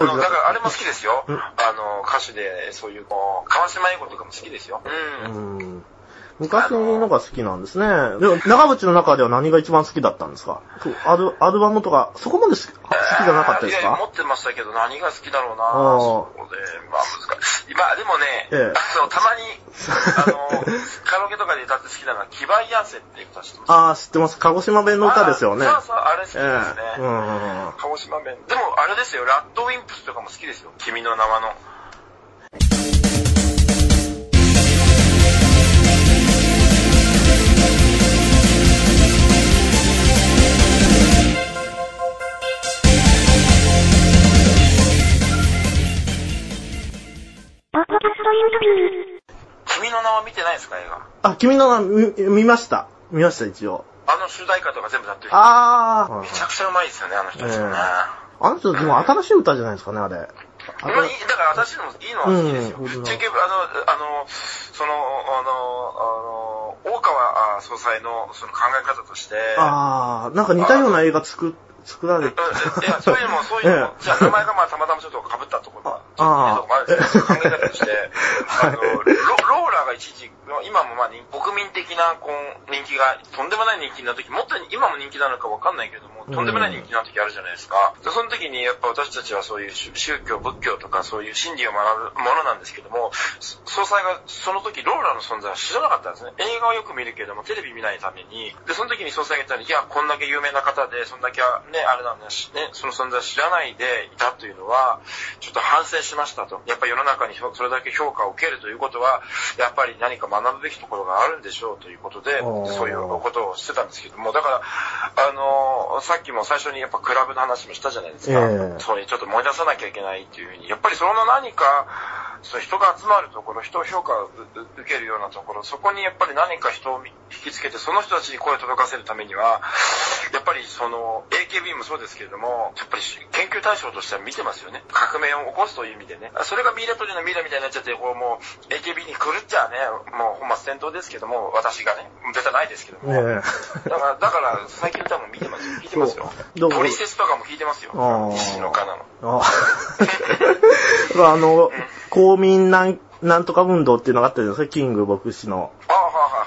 あのだからあれも好きですよ。あの、歌手で、そういう、こう、川島英語とかも好きですよ。うん。うん。昔のが好きなんですね。でも、長渕の中では何が一番好きだったんですか？そうアルアルバムとか、そこまで好き好きじゃなかったですいや持かってましたけど、何が好きだろうなそうで、まあ難しい。まあでもね、ええあの、たまに、あの、カラオケとかで歌って好きなのは、キバイヤンセっていう歌知ってますああ、知ってます。鹿児島弁の歌ですよね。あそうそう、あれ好きですね。ええうんうんうん。鹿児島弁。でも、あれですよ、ラッドウィンプスとかも好きですよ。君の名はの。ポキャスト。君の名は見てないですか、映画？あ、君の名見見ました。見ました、一応。あの主題歌とか全部やってる。ああめちゃくちゃうまいですよね、あの人たちもね。あの人、でも新しい歌じゃないですかね、あれ。あだから私のもいいのは好きですよ。うん結局、あの、あの、その、あの、あの、大川あ総裁のその考え方として、ああ、なんか似たような映画作、作られて。うんいや、そういうのも、そういうのも、ええじゃあ名前がまあたまたまちょっと被ったところが、ちょっとああいいとこもあるんですけど、考え方として、あの、ロローラが一時、今もまあ人国民的なこう人気が、とんでもない人気な時、もっと今も人気なのかわかんないけども、とんでもない人気な時あるじゃないですか。でその時にやっぱ私たちはそういう宗宗教、仏教とかそういう真理を学ぶものなんですけども、そ総裁がその時ローラの存在は知らなかったんですね。映画をよく見るけども、テレビ見ないために。で、その時に総裁が言ったのに、いや、こんだけ有名な方で、そんだけね、あれなんだし、ね、その存在を知らないでいたというのは、ちょっと反省しましたと。やっぱり世の中にそれだけ評価を受けるということは、やっぱり何か学ぶべきところがあるんでしょうということで、そういうことをしてたんですけども、だから、あのさっきも最初にやっぱクラブの話もしたじゃないですか。ええ。そういうちょっと思い出さなきゃいけないっていうふうに、やっぱりその何か、そう人が集まるところ、人を評価を受けるようなところ、そこにやっぱり何か人を引きつけて、その人たちに声を届かせるためには、ぱりその、AKB もそうですけれども、やっぱり研究対象としては見てますよね。革命を起こすという意味でね。それがミイラ取りのミイラみたいになっちゃって、こうもう、AKB に来るっちゃね、もう本末転倒ですけども、私がね、絶対ないですけども。えだから、だから、最近の多分見てますよ。聞いてますよ。トリセツとかも聞いてますよ。西野カナの。あ あの、公民なん、なんとか運動っていうのがあったじゃないですか、キング牧師の。あ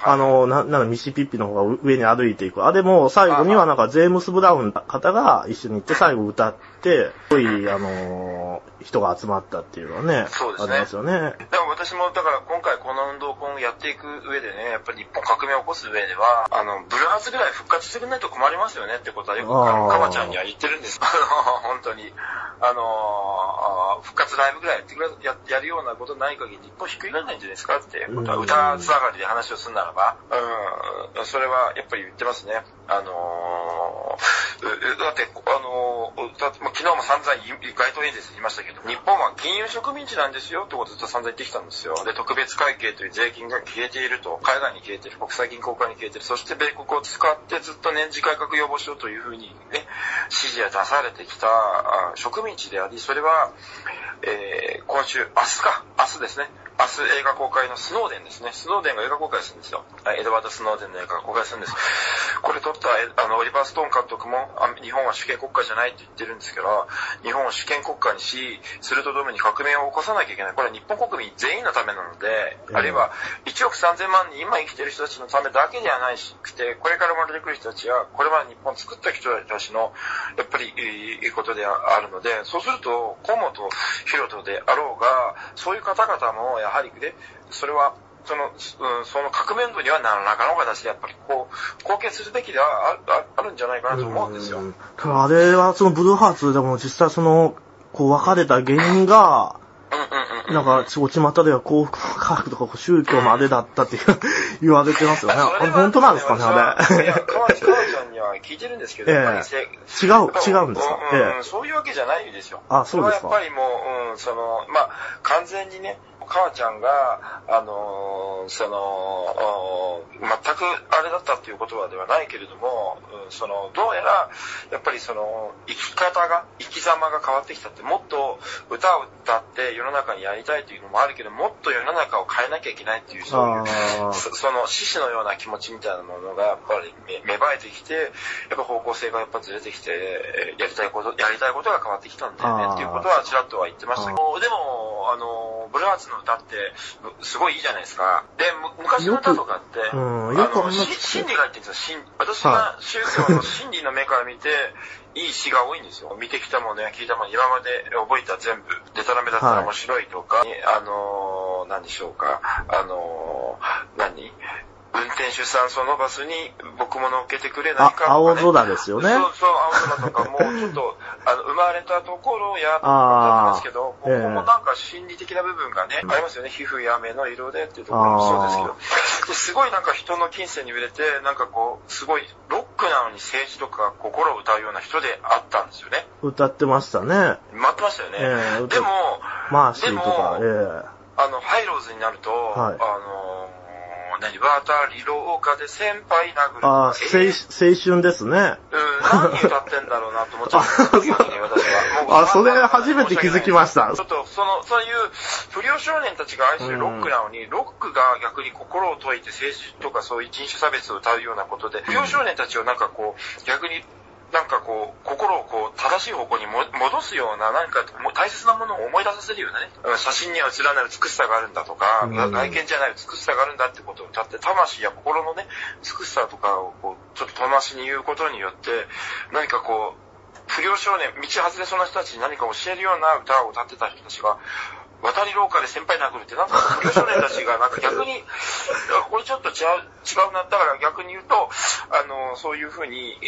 あ、の、な、なんかミシピッピの方が上に歩いていく。あれも最後にはなんかジェームス・ブラウン方が一緒に行って最後歌って、すごい、あのー人が集まったっていうのはね、そうですねありますよね。だから私も、だから今回この運動を今後やっていく上でね、やっぱり日本革命を起こす上では、あの、ブルーハーツぐらい復活してくれないと困りますよねってことはよく、あの、あーかまちゃんには言ってるんです。あの、本当に。あのー、復活ライブぐらいやってくれ、や、やるようなことない限り日本ひっくり返らないんじゃないですかってことは、うん。歌つながりで話をするならば、うん、それはやっぱり言ってますね。あのー、うだって、あのー、だまあ昨日も散々街頭演説で言いましたけど、日本は金融植民地なんですよってことをずっと散々言ってきたんですよ。で、特別会計という税金が消えていると、海外に消えている、国際銀行からに消えている、そして米国を使ってずっと年次改革予防しようというふうにね、指示が出されてきたあ植民地であり、それは、えー、今週、明日か、明日ですね。明日映画公開のスノーデンですね。スノーデンが映画公開するんですよ。はいエドワード・スノーデンの映画が公開するんです。これ撮った、えあの、オリバー・ストーン監督も、あ日本は主権国家じゃないって言ってるんですけど、日本を主権国家にし、するとともに革命を起こさなきゃいけない。これは日本国民全員のためなので、うんあるいは1億3000万人今生きてる人たちのためだけではないし、くて、これから生まれてくる人たちは、これまで日本を作った人たちの、やっぱり、いいことであるので、そうすると、河本博人であろうが、そういう方々も、やはりね、それは、その、うんその革命運動には何らかの形でやっぱりこう、貢献するべきではあああるんじゃないかなと思うんですよ。うんただあれはそのブルーハーツでも実際その、こう別れた原因が。なんか、ちちまたでは幸福科学とか宗教のあれだったっていう 言われてますよね。あれ本当なんですかね、あれ。いや、川内川んには聞いてるんですけど、ええ違う、違うんですか？うんええそういうわけじゃないですよ。あそうですかれはやっぱりもう、うん、その、まあ、完全にね、川ちゃんが、あのーその、お全くあれだったっていうことはではないけれども、うんその、どうやら、やっぱりその、生き方が、生き様が変わってきたって、もっと歌を歌って世の中にやりたいというのもあるけど、もっと世の中を変えなきゃいけないっていう、そういう、そその獅子のような気持ちみたいなものがやっぱり芽芽生えてきて、やっぱ方向性がやっぱずれてきて、えーやりたいこと、やりたいことが変わってきたんだよねっていうことはちらっとは言ってましたけど、でも、あの、ブルーハーツの歌って、すごいいいじゃないですか。で、む昔の歌とかって、うんあの、よくあんなし真理が入ってるんですよ。真私が宗教の真理の目から見て、いい詩が多いんですよ。見てきたものや聞いたもの、今まで覚えた全部、デタラメだったら面白いとか、あのー、何でしょうか、あのー、何？運転手さんそのバスに僕も乗っけてくれないあかとか、ね。青空ですよねそうそう、青空とかも、ちょっと、あの、生まれたところや、とかあーますけど、ここもなんか心理的な部分がね、ありますよね。皮膚や目の色でっていうところもそうですけど。ですごいなんか人の金銭に触れて、なんかこう、すごいロックなのに政治とか心を歌うような人であったんですよね。歌ってましたね。待ってましたよね。ええでも、マーシーとか、でえあの、ハイローズになると、はいあのー、何、渡り廊下で先輩殴るああ、え青青春ですね。うん、何歌ってんだろうなと思っちゃった。あそれ初めて気づきましたちょっと、その、そういう不良少年たちが愛するロックなのに、ロックが逆に心を解いて政治とかそういう人種差別を歌うようなことで、不良少年たちをなんかこう、逆に、なんかこう、心をこう、正しい方向にも戻すような、何かもう大切なものを思い出させるようなね、うん写真には映らない美しさがあるんだとか、うん。外見じゃない美しさがあるんだってことを歌って、魂や心のね、美しさとかをこう、ちょっと遠回しに言うことによって、何かこう、不良少年、道外れそうな人たちに何か教えるような歌を歌ってた人たちが、渡り廊下で先輩殴るって、なんか不良少年たちがなんか逆に、これちょっと違う、違うな。だから逆に言うと、あの、そういうふうに、え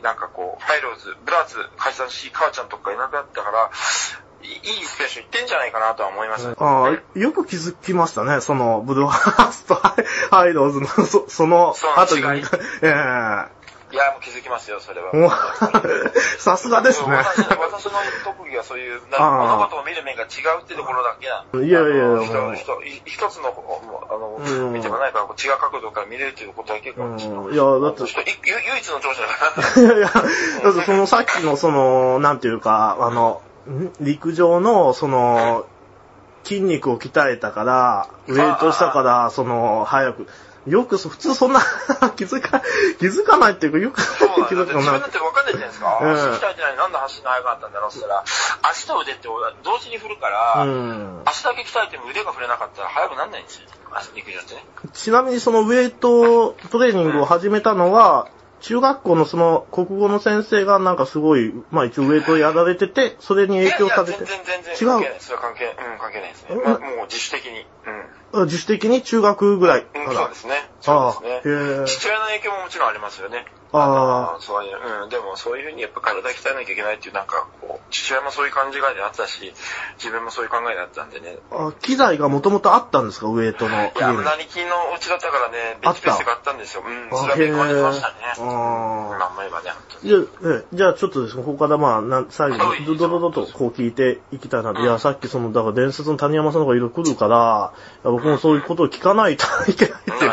ーなんかこう、ハイローズ、ブラーズ解散し、母ちゃんとかいなくなったから、いいスペース行ってんじゃないかなとは思います。ああ、よく気づきましたね。その、ブルーハースとハイローズの、そその後に。違い えいや、もう気づきますよ、それは。さすがですね。私私の特技はそういう、物事を見る目が違うってところだけなの。いやいやいや一つの、あの、うん見てもないから、違う角度から見れるっていうことだけかもしれない。やだって唯一の長者だから。いやいや、だってそのさっきのその、なんていうか、あの、ん陸上の、その、筋肉を鍛えたから、ウェイトしたから、その、早く、よくそ、普通そんな 気づか、気づかないっていうか、よく気づかない自分だ。って分かんないじゃないですか。うん足鍛えてないなんで走るの速かったんだろうって言ったら、足と腕って同時に振るから、うん足だけ鍛えても腕が振れなかったら速くなんないんですよ。足陸上ってね。ちなみにそのウェイトトレーニングを始めたのは、中学校のその国語の先生がなんかすごい、まあ一応ウェイトをやられてて、それに影響されていやいや、全然全然違う関係ない。それは関係、うん、関係ないですね。うんまあもう自主的に。うん。自主的に中学ぐらいかうん、ら。そうですね。そうですね。父親の影響ももちろんありますよね。ああのそういう、うん、でもそういうふうにやっぱ体鍛えなきゃいけないっていうなんかこう、父親もそういう感じがあったし、自分もそういう考えだったんでね。あ機材がもともとあったんですか、ウェイトのいや、家に。何金のうちだったからね、ベンチプレスがあったんですよ。うん、そあれは勉強にましたね。へえうん、あまんま言えばね、本当に。じゃあ、ちょっとですね、ここからまあ、なん最後はいに、ドドドドとこう聞いていきたいなと。うんいや、さっきその、だから伝説の谷山さんとかいろいろ来るから、僕もそういうことを聞かないといけないって